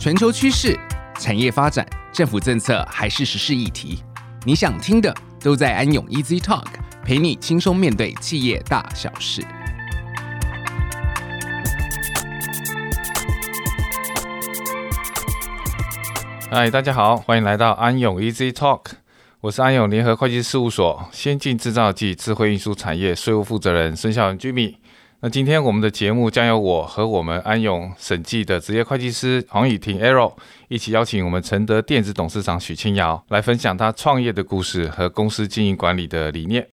全球趋势、产业发展、政府政策还是时事议题，你想听的都在安永 Easy Talk，陪你轻松面对企业大小事。嗨，大家好，欢迎来到安永 Easy Talk，我是安永联合会计事务所先进制造及智慧运输产业税务负责人孙孝文 Jimmy。那今天我们的节目将由我和我们安永审计的职业会计师黄雨婷 Arrow 一起邀请我们承德电子董事长许清尧来分享他创业的故事和公司经营管理的理念。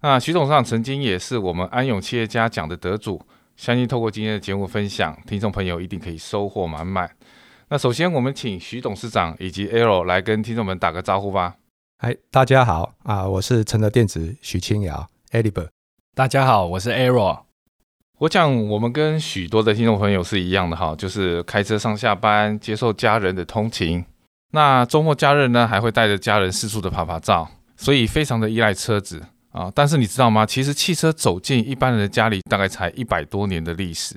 那许董事长曾经也是我们安永企业家奖的得主，相信透过今天的节目分享，听众朋友一定可以收获满满。那首先我们请许董事长以及 Arrow 来跟听众们打个招呼吧。嗨，大家好啊，我是承德电子许清尧 Edible。大家好，我是 Arrow。我想，我们跟许多的听众朋友是一样的哈，就是开车上下班，接受家人的通勤。那周末假日呢，还会带着家人四处的拍拍照，所以非常的依赖车子啊。但是你知道吗？其实汽车走进一般人的家里，大概才一百多年的历史。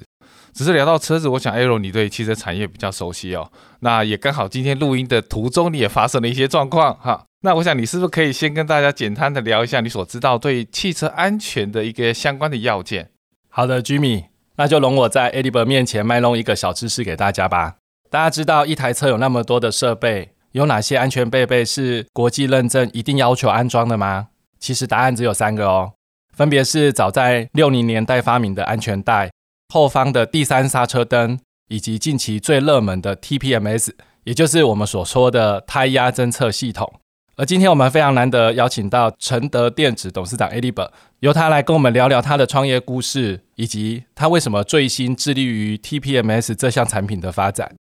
只是聊到车子，我想 Arrow 你对汽车产业比较熟悉哦。那也刚好今天录音的途中，你也发生了一些状况哈。那我想你是不是可以先跟大家简单的聊一下你所知道对汽车安全的一个相关的要件？好的，Jimmy，那就容我在 Edible 面前卖弄一个小知识给大家吧。大家知道一台车有那么多的设备，有哪些安全配备是国际认证一定要求安装的吗？其实答案只有三个哦，分别是早在六零年代发明的安全带、后方的第三刹车灯，以及近期最热门的 TPMS，也就是我们所说的胎压侦测系统。而今天我们非常难得邀请到承德电子董事长 Edible，由他来跟我们聊聊他的创业故事，以及他为什么最新致力于 TPMS 这项产品的发展。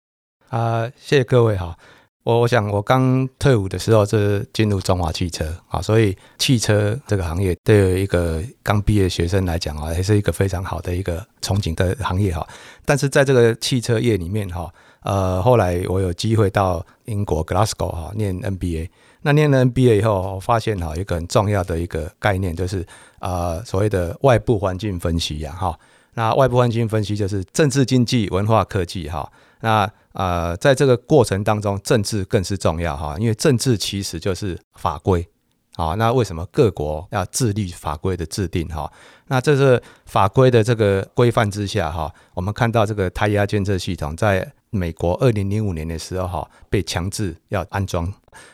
啊、呃，谢谢各位哈。我我想我刚退伍的时候是进入中华汽车啊，所以汽车这个行业对于一个刚毕业学生来讲啊，还是一个非常好的一个憧憬的行业哈。但是在这个汽车业里面哈，呃，后来我有机会到英国 Glasgow 哈念 MBA。那念了 MBA 以后，我发现哈，一个很重要的一个概念就是呃所谓的外部环境分析呀哈。那外部环境分析就是政治、经济、文化、科技哈。那呃在这个过程当中，政治更是重要哈，因为政治其实就是法规。好，那为什么各国要自律法规的制定哈？那这是法规的这个规范之下哈，我们看到这个胎压监测系统在。美国二零零五年的时候，哈被强制要安装。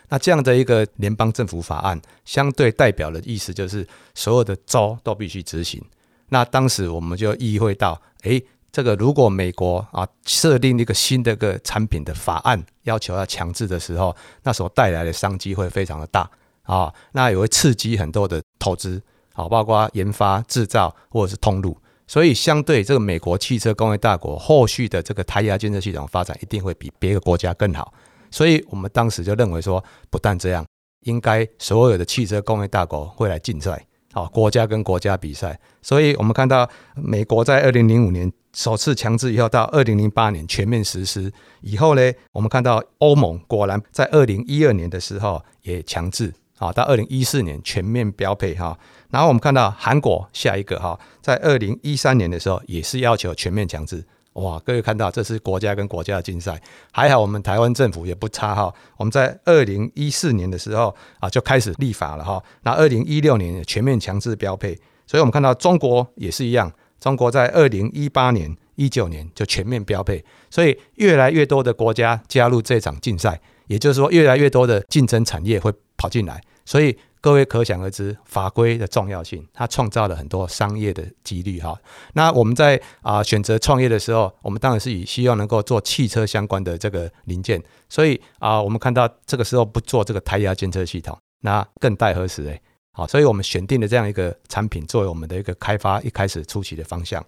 那这样的一个联邦政府法案，相对代表的意思就是所有的州都必须执行。那当时我们就意会到，诶，这个如果美国啊设定一个新的个产品的法案，要求要强制的时候，那所带来的商机会非常的大啊，那也会刺激很多的投资，好，包括研发、制造或者是通路。所以，相对这个美国汽车工业大国，后续的这个胎压监测系统发展一定会比别的国家更好。所以我们当时就认为说，不但这样，应该所有的汽车工业大国会来竞赛，好，国家跟国家比赛。所以我们看到美国在二零零五年首次强制以后，到二零零八年全面实施以后呢，我们看到欧盟果然在二零一二年的时候也强制。好，到二零一四年全面标配哈，然后我们看到韩国下一个哈，在二零一三年的时候也是要求全面强制。哇，各位看到这是国家跟国家的竞赛，还好我们台湾政府也不差哈，我们在二零一四年的时候啊就开始立法了哈，那二零一六年全面强制标配，所以我们看到中国也是一样，中国在二零一八年、一九年就全面标配，所以越来越多的国家加入这场竞赛，也就是说越来越多的竞争产业会跑进来。所以各位可想而知，法规的重要性，它创造了很多商业的几率哈。那我们在啊选择创业的时候，我们当然是以希望能够做汽车相关的这个零件。所以啊，我们看到这个时候不做这个胎压监测系统，那更待何时哎？好，所以我们选定了这样一个产品作为我们的一个开发一开始初期的方向。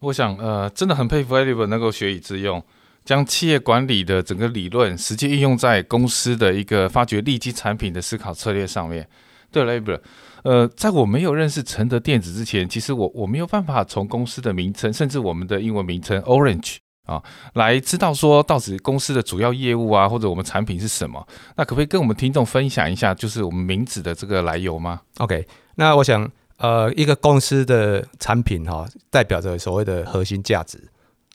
我想呃，真的很佩服 Edible 能够学以致用。将企业管理的整个理论实际应用在公司的一个发掘利基产品的思考策略上面。对了，Edible，呃，在我没有认识承德电子之前，其实我我没有办法从公司的名称，甚至我们的英文名称 Orange 啊，来知道说到底公司的主要业务啊，或者我们产品是什么。那可不可以跟我们听众分享一下，就是我们名字的这个来由吗？OK，那我想，呃，一个公司的产品哈，代表着所谓的核心价值。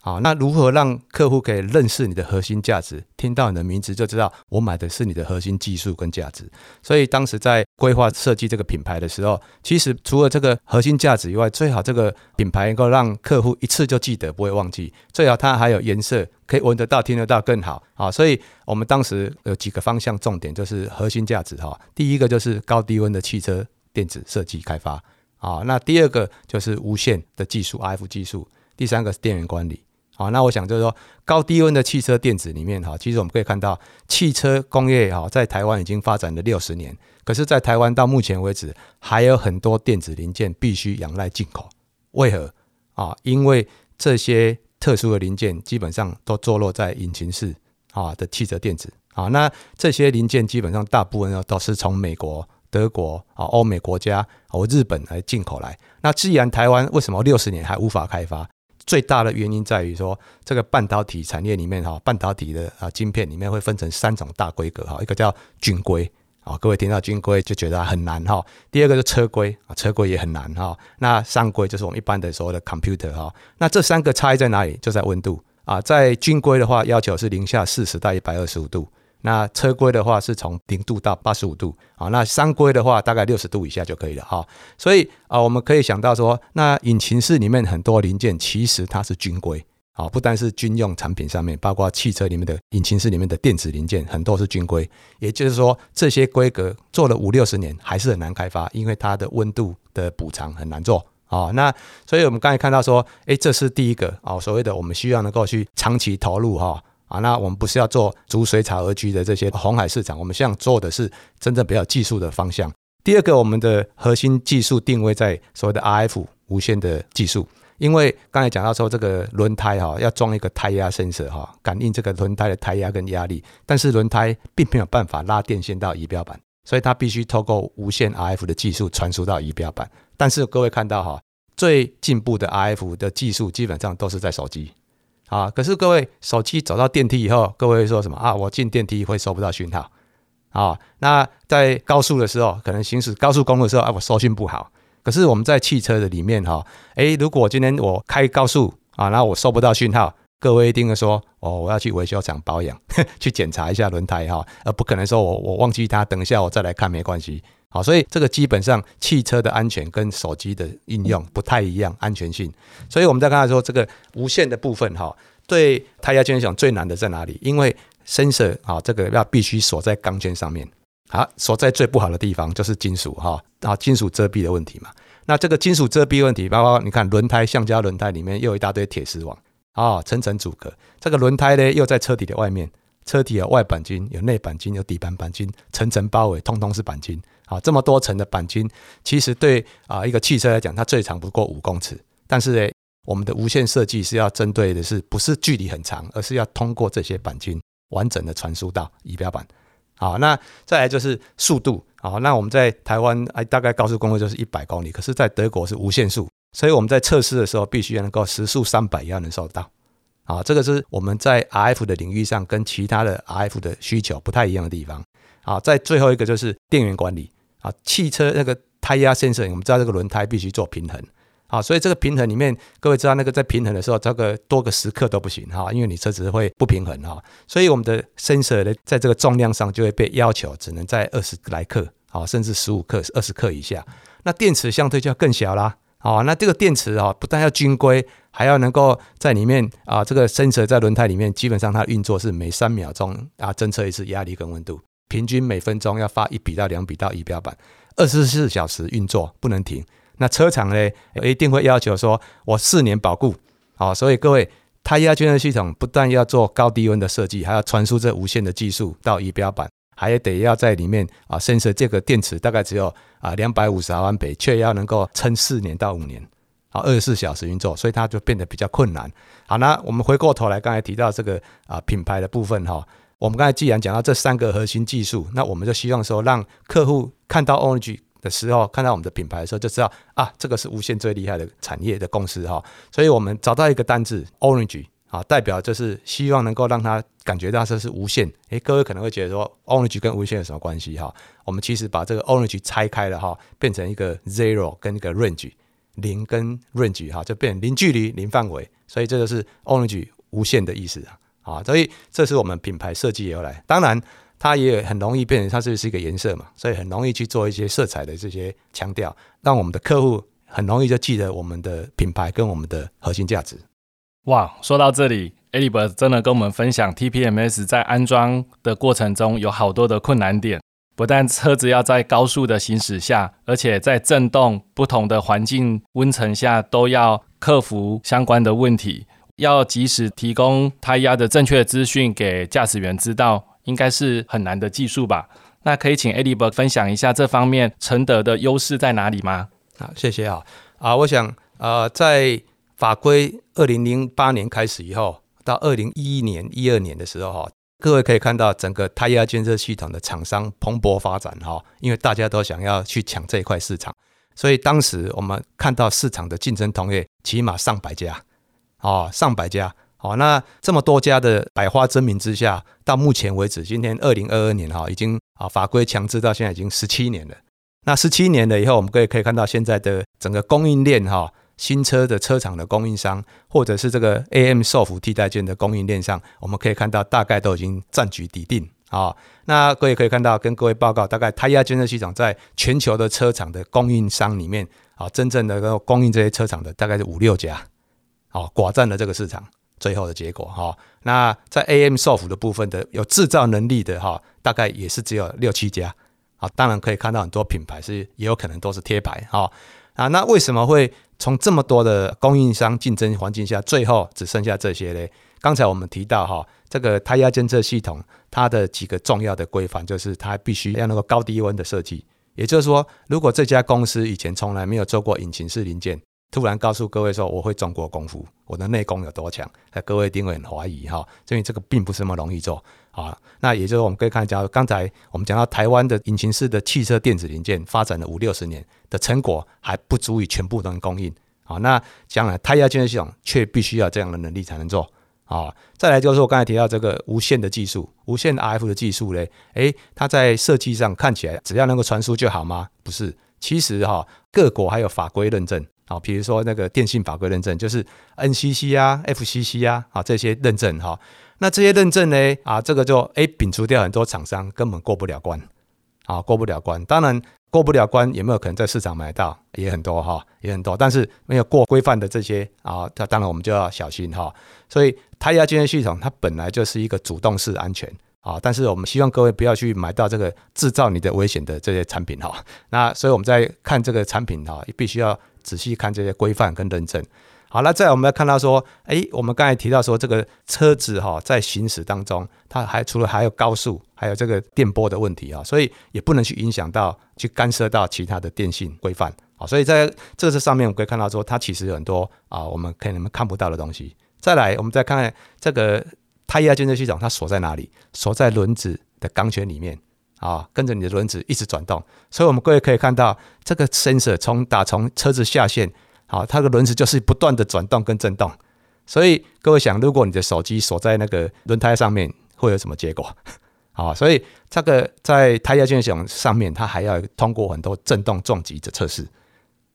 啊，那如何让客户可以认识你的核心价值？听到你的名字就知道我买的是你的核心技术跟价值。所以当时在规划设计这个品牌的时候，其实除了这个核心价值以外，最好这个品牌能够让客户一次就记得，不会忘记。最好它还有颜色，可以闻得到、听得到更好啊。所以我们当时有几个方向重点，就是核心价值哈。第一个就是高低温的汽车电子设计开发啊，那第二个就是无线的技术 RF 技术，第三个是电源管理。好，那我想就是说，高低温的汽车电子里面哈，其实我们可以看到，汽车工业哈在台湾已经发展了六十年，可是，在台湾到目前为止，还有很多电子零件必须仰赖进口。为何？啊，因为这些特殊的零件基本上都坐落在引擎室啊的汽车电子啊，那这些零件基本上大部分呢都是从美国、德国啊、欧美国家或日本来进口来。那既然台湾为什么六十年还无法开发？最大的原因在于说，这个半导体产业里面哈，半导体的啊晶片里面会分成三种大规格哈，一个叫军规啊，各位听到军规就觉得很难哈。第二个是车规啊，车规也很难哈。那上规就是我们一般的所谓的 computer 哈。那这三个差异在哪里？就在温度啊，在军规的话要求是零下四十到一百二十五度。那车规的话是从零度到八十五度啊，那商规的话大概六十度以下就可以了哈。所以啊，我们可以想到说，那引擎室里面很多零件其实它是军规啊，不单是军用产品上面，包括汽车里面的引擎室里面的电子零件很多是军规。也就是说，这些规格做了五六十年还是很难开发，因为它的温度的补偿很难做啊。那所以我们刚才看到说，哎，这是第一个啊，所谓的我们需要能够去长期投入哈。啊，那我们不是要做逐水草而居的这些红海市场，我们现在做的是真正比较技术的方向。第二个，我们的核心技术定位在所谓的 RF 无线的技术，因为刚才讲到说这个轮胎哈要装一个胎压 sensor 哈，感应这个轮胎的胎压跟压力，但是轮胎并没有办法拉电线到仪表板，所以它必须透过无线 RF 的技术传输到仪表板。但是各位看到哈，最进步的 RF 的技术基本上都是在手机。啊！可是各位，手机走到电梯以后，各位会说什么啊？我进电梯会收不到讯号啊？那在高速的时候，可能行驶高速公路的时候，啊，我收讯不好。可是我们在汽车的里面哈，诶，如果今天我开高速啊，那我收不到讯号，各位一定会说哦，我要去维修厂保养，去检查一下轮胎哈，而不可能说我我忘记它，等一下我再来看没关系。好，所以这个基本上汽车的安全跟手机的应用不太一样，安全性。所以我们在刚才说这个无线的部分哈，对胎压圈来讲最难的在哪里？因为 sensor 啊，这个要必须锁在钢圈上面，好，锁在最不好的地方就是金属哈，啊，金属遮蔽的问题嘛。那这个金属遮蔽问题，包括你看轮胎橡胶轮胎里面又有一大堆铁丝网啊，层层阻隔。这个轮胎呢又在车体的外面，车体有外板金，有内鈑金，有底盘鈑金，层层包围，通通是鈑金。啊，这么多层的钣金，其实对啊一个汽车来讲，它最长不过五公尺。但是呢，我们的无线设计是要针对的是不是距离很长，而是要通过这些钣金完整的传输到仪表板。好，那再来就是速度。好，那我们在台湾哎，大概高速公路就是一百公里，可是在德国是无限速，所以我们在测试的时候必须要能够时速三百也要能收到。啊，这个是我们在 RF 的领域上跟其他的 RF 的需求不太一样的地方。好，在最后一个就是电源管理。啊，汽车那个胎压 sensor，我们知道这个轮胎必须做平衡，啊，所以这个平衡里面，各位知道那个在平衡的时候，这个多个时刻都不行哈，因为你车子会不平衡哈，所以我们的 sensor 呢，在这个重量上就会被要求只能在二十来克，啊，甚至十五克、二十克以下。那电池相对就要更小啦，啊，那这个电池啊，不但要军规，还要能够在里面啊，这个 sensor 在轮胎里面，基本上它运作是每三秒钟啊侦测一次压力跟温度。平均每分钟要发一笔到两笔到仪表板，二十四小时运作不能停。那车厂呢，一定会要求说，我四年保固。好，所以各位，胎压监测系统不但要做高低温的设计，还要传输这无线的技术到仪表板，还得要在里面啊，sensor 这个电池大概只有啊两百五十毫安培，却要能够撑四年到五年，啊，二十四小时运作，所以它就变得比较困难。好，那我们回过头来，刚才提到这个啊品牌的部分哈。我们刚才既然讲到这三个核心技术，那我们就希望说，让客户看到 Orange 的时候，看到我们的品牌的时候，就知道啊，这个是无线最厉害的产业的公司哈。所以我们找到一个单字 Orange 啊，代表就是希望能够让他感觉到这是无线。诶，各位可能会觉得说，Orange 跟无线有什么关系哈？我们其实把这个 Orange 拆开了哈，变成一个 Zero 跟一个 Range 零跟 range 哈，就变零距离、零范围，所以这就是 orange 无限的意思啊。啊，所以这是我们品牌设计由来。当然，它也很容易变成它这是一个颜色嘛，所以很容易去做一些色彩的这些强调，让我们的客户很容易就记得我们的品牌跟我们的核心价值。哇，说到这里，Eddie 真的跟我们分享 TPMS 在安装的过程中有好多的困难点。不但车子要在高速的行驶下，而且在震动不同的环境温层下，都要克服相关的问题，要及时提供胎压的正确资讯给驾驶员知道，应该是很难的技术吧？那可以请 Eddie 分享一下这方面承德的优势在哪里吗？好，谢谢啊啊，我想呃，在法规二零零八年开始以后，到二零一一年、一二年的时候哈。各位可以看到，整个胎压监测系统的厂商蓬勃发展哈，因为大家都想要去抢这一块市场，所以当时我们看到市场的竞争同业起码上百家，哦，上百家，哦，那这么多家的百花争鸣之下，到目前为止，今天二零二二年哈，已经啊法规强制到现在已经十七年了。那十七年了以后，我们可以可以看到现在的整个供应链哈。新车的车厂的供应商，或者是这个 AM 受辅替代件的供应链上，我们可以看到大概都已经占据底定啊。那各位可以看到，跟各位报告，大概胎压监测系统在全球的车厂的供应商里面啊，真正的供应这些车厂的大概是五六家，哦，寡占了这个市场。最后的结果哈，那在 AM Soft 的部分的有制造能力的哈，大概也是只有六七家。啊，当然可以看到很多品牌是也有可能都是贴牌哈。啊，那为什么会？从这么多的供应商竞争环境下，最后只剩下这些嘞。刚才我们提到哈，这个胎压监测系统，它的几个重要的规范就是它必须要那个高低温的设计。也就是说，如果这家公司以前从来没有做过引擎式零件，突然告诉各位说我会中国功夫，我的内功有多强，那各位一定会很怀疑哈，因为这个并不是那么容易做啊。那也就是我们可以看到，刚才我们讲到台湾的引擎式的汽车电子零件发展了五六十年的成果，还不足以全部都能供应啊。那将来胎压监测系统却必须要这样的能力才能做啊。再来就是我刚才提到这个无线的技术，无线 RF 的技术嘞，诶，它在设计上看起来只要能够传输就好吗？不是，其实哈，各国还有法规认证。好，比如说那个电信法规认证，就是 NCC 啊、FCC 啊，啊这些认证哈。那这些认证呢，啊这个就诶摒除掉很多厂商根本过不了关，啊过不了关。当然过不了关，有没有可能在市场买到也很多哈，也很多。但是没有过规范的这些啊，那当然我们就要小心哈。所以胎压监测系统它本来就是一个主动式安全啊，但是我们希望各位不要去买到这个制造你的危险的这些产品哈。那所以我们在看这个产品哈，必须要。仔细看这些规范跟认证。好了，再我们来看到说，哎，我们刚才提到说，这个车子哈在行驶当中，它还除了还有高速，还有这个电波的问题啊，所以也不能去影响到、去干涉到其他的电信规范啊。所以在这个上面，我们可以看到说，它其实有很多啊，我们可能看不到的东西。再来，我们再看看这个胎压监测系统，它锁在哪里？锁在轮子的钢圈里面。啊，跟着你的轮子一直转动，所以我们各位可以看到这个 sensor 从打从车子下线，好，它的轮子就是不断的转动跟震动。所以各位想，如果你的手机锁在那个轮胎上面，会有什么结果？啊，所以这个在胎压监测系统上面，它还要通过很多震动撞击的测试。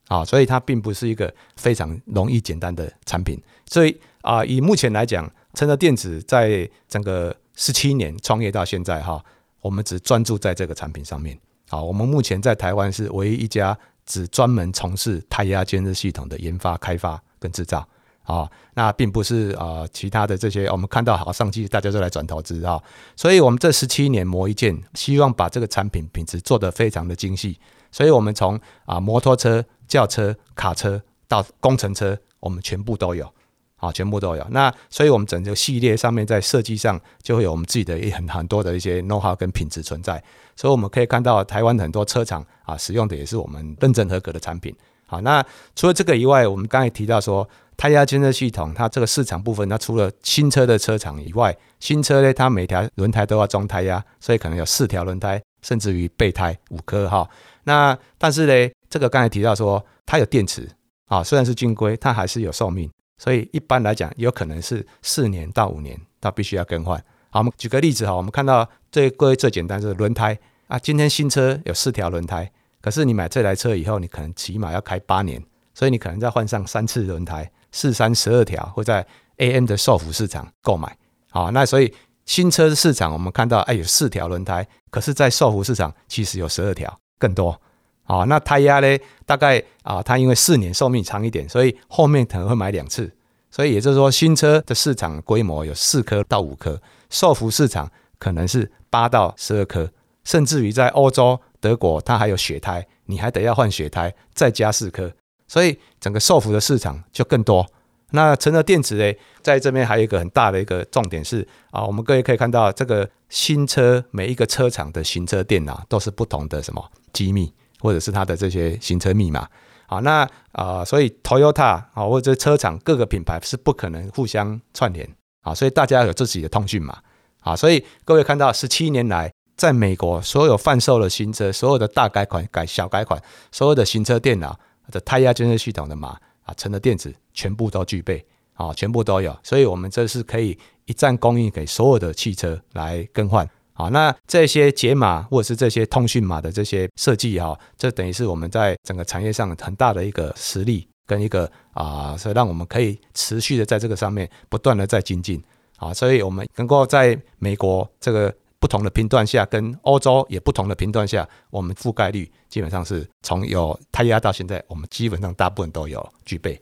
啊，所以它并不是一个非常容易简单的产品。所以啊，以目前来讲，承德电子在整个十七年创业到现在，哈。我们只专注在这个产品上面。好，我们目前在台湾是唯一一家只专门从事胎压监测系统的研发、开发跟制造。啊，那并不是啊，其他的这些我们看到好商机，大家都来转投资啊。所以，我们这十七年磨一剑，希望把这个产品品质做得非常的精细。所以我们从啊摩托车、轿车、卡车到工程车，我们全部都有。啊，全部都有。那所以，我们整个系列上面在设计上就会有我们自己的很很多的一些 know-how 跟品质存在。所以我们可以看到，台湾很多车厂啊，使用的也是我们认证合格的产品。好，那除了这个以外，我们刚才提到说，胎压监测系统它这个市场部分，它除了新车的车厂以外，新车呢，它每条轮胎都要装胎压，所以可能有四条轮胎，甚至于备胎五颗哈。那但是呢，这个刚才提到说，它有电池啊，虽然是金规，它还是有寿命。所以一般来讲，有可能是四年到五年，它必须要更换。好，我们举个例子哈，我们看到最规最简单就是轮胎啊。今天新车有四条轮胎，可是你买这台车以后，你可能起码要开八年，所以你可能再换上三次轮胎，四三十二条，会在 AM 的售服市场购买。好，那所以新车市场我们看到，哎，有四条轮胎，可是，在售服市场其实有十二条，更多。好，那胎压呢？大概啊，它因为四年寿命长一点，所以后面可能会买两次。所以也就是说，新车的市场规模有四颗到五颗，受福市场可能是八到十二颗，甚至于在欧洲德国，它还有雪胎，你还得要换雪胎，再加四颗，所以整个受福的市场就更多。那成德电池呢，在这边还有一个很大的一个重点是啊，我们各位可以看到，这个新车每一个车厂的行车电脑都是不同的什么机密。或者是它的这些行车密码，好，那啊、所以 Toyota 啊，或者车厂各个品牌是不可能互相串联。啊，所以大家有自己的通讯码。啊，所以各位看到十七年来，在美国所有贩售的新车，所有的大改款、改小改款，所有的行车电脑的胎压监测系统的码啊，成了电子全部都具备。啊，全部都有，所以我们这是可以一站供应给所有的汽车来更换。好，那这些解码或者是这些通讯码的这些设计哈，这等于是我们在整个产业上很大的一个实力跟一个啊，所以让我们可以持续的在这个上面不断的在精进啊，所以我们能够在美国这个不同的频段下，跟欧洲也不同的频段下，我们覆盖率基本上是从有胎压到现在，我们基本上大部分都有具备。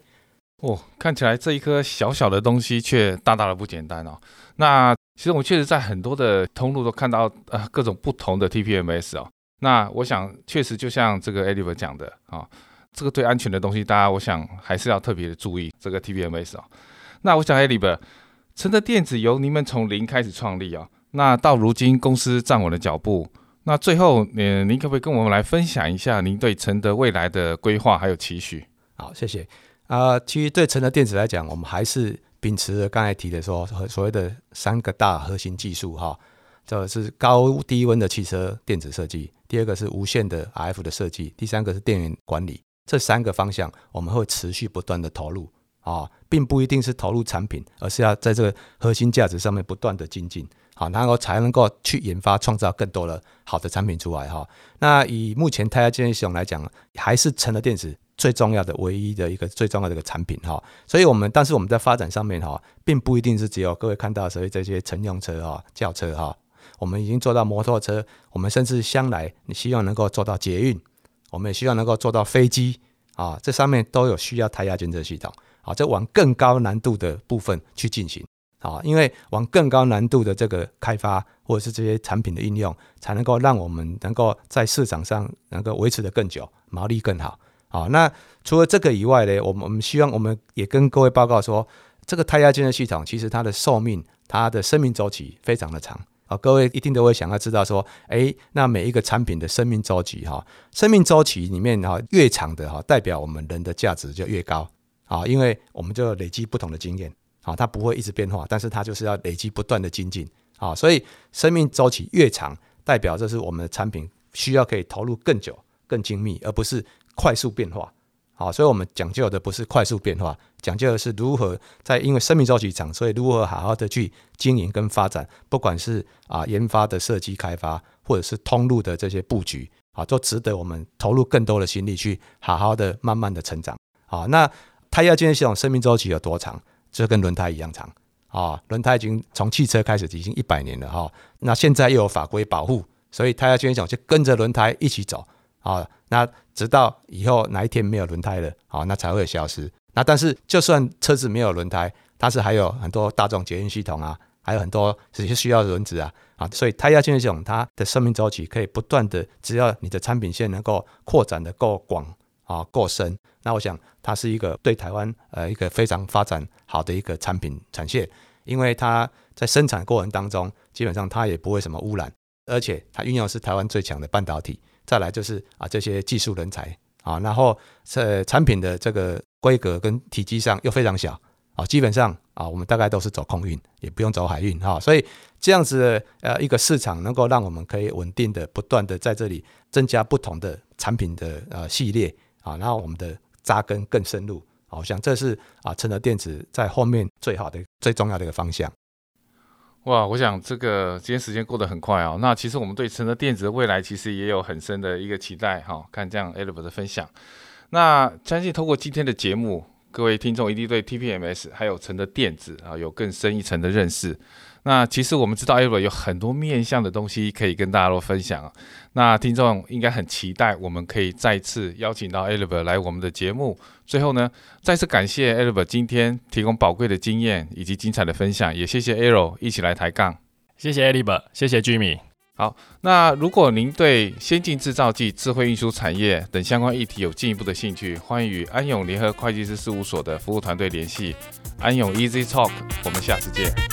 哦，看起来这一颗小小的东西却大大的不简单哦。那其实我确实在很多的通路都看到呃各种不同的 TPMS 哦。那我想确实就像这个 Edward 讲的啊、这个对安全的东西，大家我想还是要特别的注意这个 TPMS 哦。那我想 Edward，成德电子由你们从零开始创立啊、哦，那到如今公司站稳了脚步，那最后呃您可不可以跟我们来分享一下您对成德未来的规划还有期许？好，谢谢啊、其实对成德电子来讲，我们还是。秉持着刚才提的说，所谓的三个大核心技术哈，这是高低温的汽车电子设计，第二个是无线的 RF 的设计，第三个是电源管理，这三个方向我们会持续不断的投入啊，并不一定是投入产品，而是要在这个核心价值上面不断的精进，好，然后才能够去研发创造更多的好的产品出来哈。那以目前胎压监测系统来讲，还是成德电子。最重要的、唯一的一个最重要的一个产品哈，所以我们但是我们在发展上面哈，并不一定是只有各位看到所谓这些乘用车哈、轿车哈，我们已经做到摩托车，我们甚至将来你希望能够做到捷运，我们也希望能够做到飞机啊，这上面都有需要胎压监测系统啊，这往更高难度的部分去进行啊，因为往更高难度的这个开发或者是这些产品的应用，才能够让我们能够在市场上能够维持得更久，毛利更好。好，那除了这个以外呢，我们我们希望我们也跟各位报告说，这个胎压监测系统其实它的寿命、它的生命周期非常的长啊。各位一定都会想要知道说，诶，那每一个产品的生命周期哈，生命周期里面哈越长的哈，代表我们人的价值就越高啊，因为我们就累积不同的经验啊，它不会一直变化，但是它就是要累积不断的精进啊，所以生命周期越长，代表这是我们的产品需要可以投入更久、更精密，而不是。快速变化，好，所以我们讲究的不是快速变化，讲究的是如何在因为生命周期长，所以如何好好的去经营跟发展，不管是啊研发的设计开发，或者是通路的这些布局，啊，都值得我们投入更多的心力去好好的慢慢的成长。好，那胎压监测系统生命周期有多长？就跟轮胎一样长啊，轮胎已经从汽车开始已经一百年了哈，那现在又有法规保护，所以胎压监测系统就跟着轮胎一起走。啊，那直到以后哪一天没有轮胎了，好，那才会消失。那但是就算车子没有轮胎，它是还有很多大众捷运系统啊，还有很多这些需要轮子啊，啊，所以胎压监测系统它的生命周期可以不断的，只要你的产品线能够扩展的够广啊，够深，那我想它是一个对台湾呃一个非常发展好的一个产品产线，因为它在生产过程当中基本上它也不会什么污染，而且它运用的是台湾最强的半导体。再来就是啊，这些技术人才啊，然后在产品的这个规格跟体积上又非常小啊，基本上啊，我们大概都是走空运，也不用走海运哈，所以这样子的呃一个市场能够让我们可以稳定的不断的在这里增加不同的产品的呃系列啊，然后我们的扎根更深入，好像这是啊成德电子在后面最好的最重要的一个方向。哇，我想这个今天时间过得很快啊、哦。那其实我们对成德电子的未来其实也有很深的一个期待哈、看这样 e l i b 的分享，那相信通过今天的节目，各位听众一定对 TPMS 还有成的电子啊有更深一层的认识。那其实我们知道 Oliver 有很多面向的东西可以跟大家都分享啊。那听众应该很期待，我们可以再次邀请到 Oliver 来我们的节目。最后呢，再次感谢 Oliver 今天提供宝贵的经验以及精彩的分享，也谢谢 Aero 一起来抬杠。谢谢 Oliver，谢谢 Jimmy。好，那如果您对先进制造技、智慧运输产业等相关议题有进一步的兴趣，欢迎与安永联合会计师事务所的服务团队联系。安永 Easy Talk，我们下次见。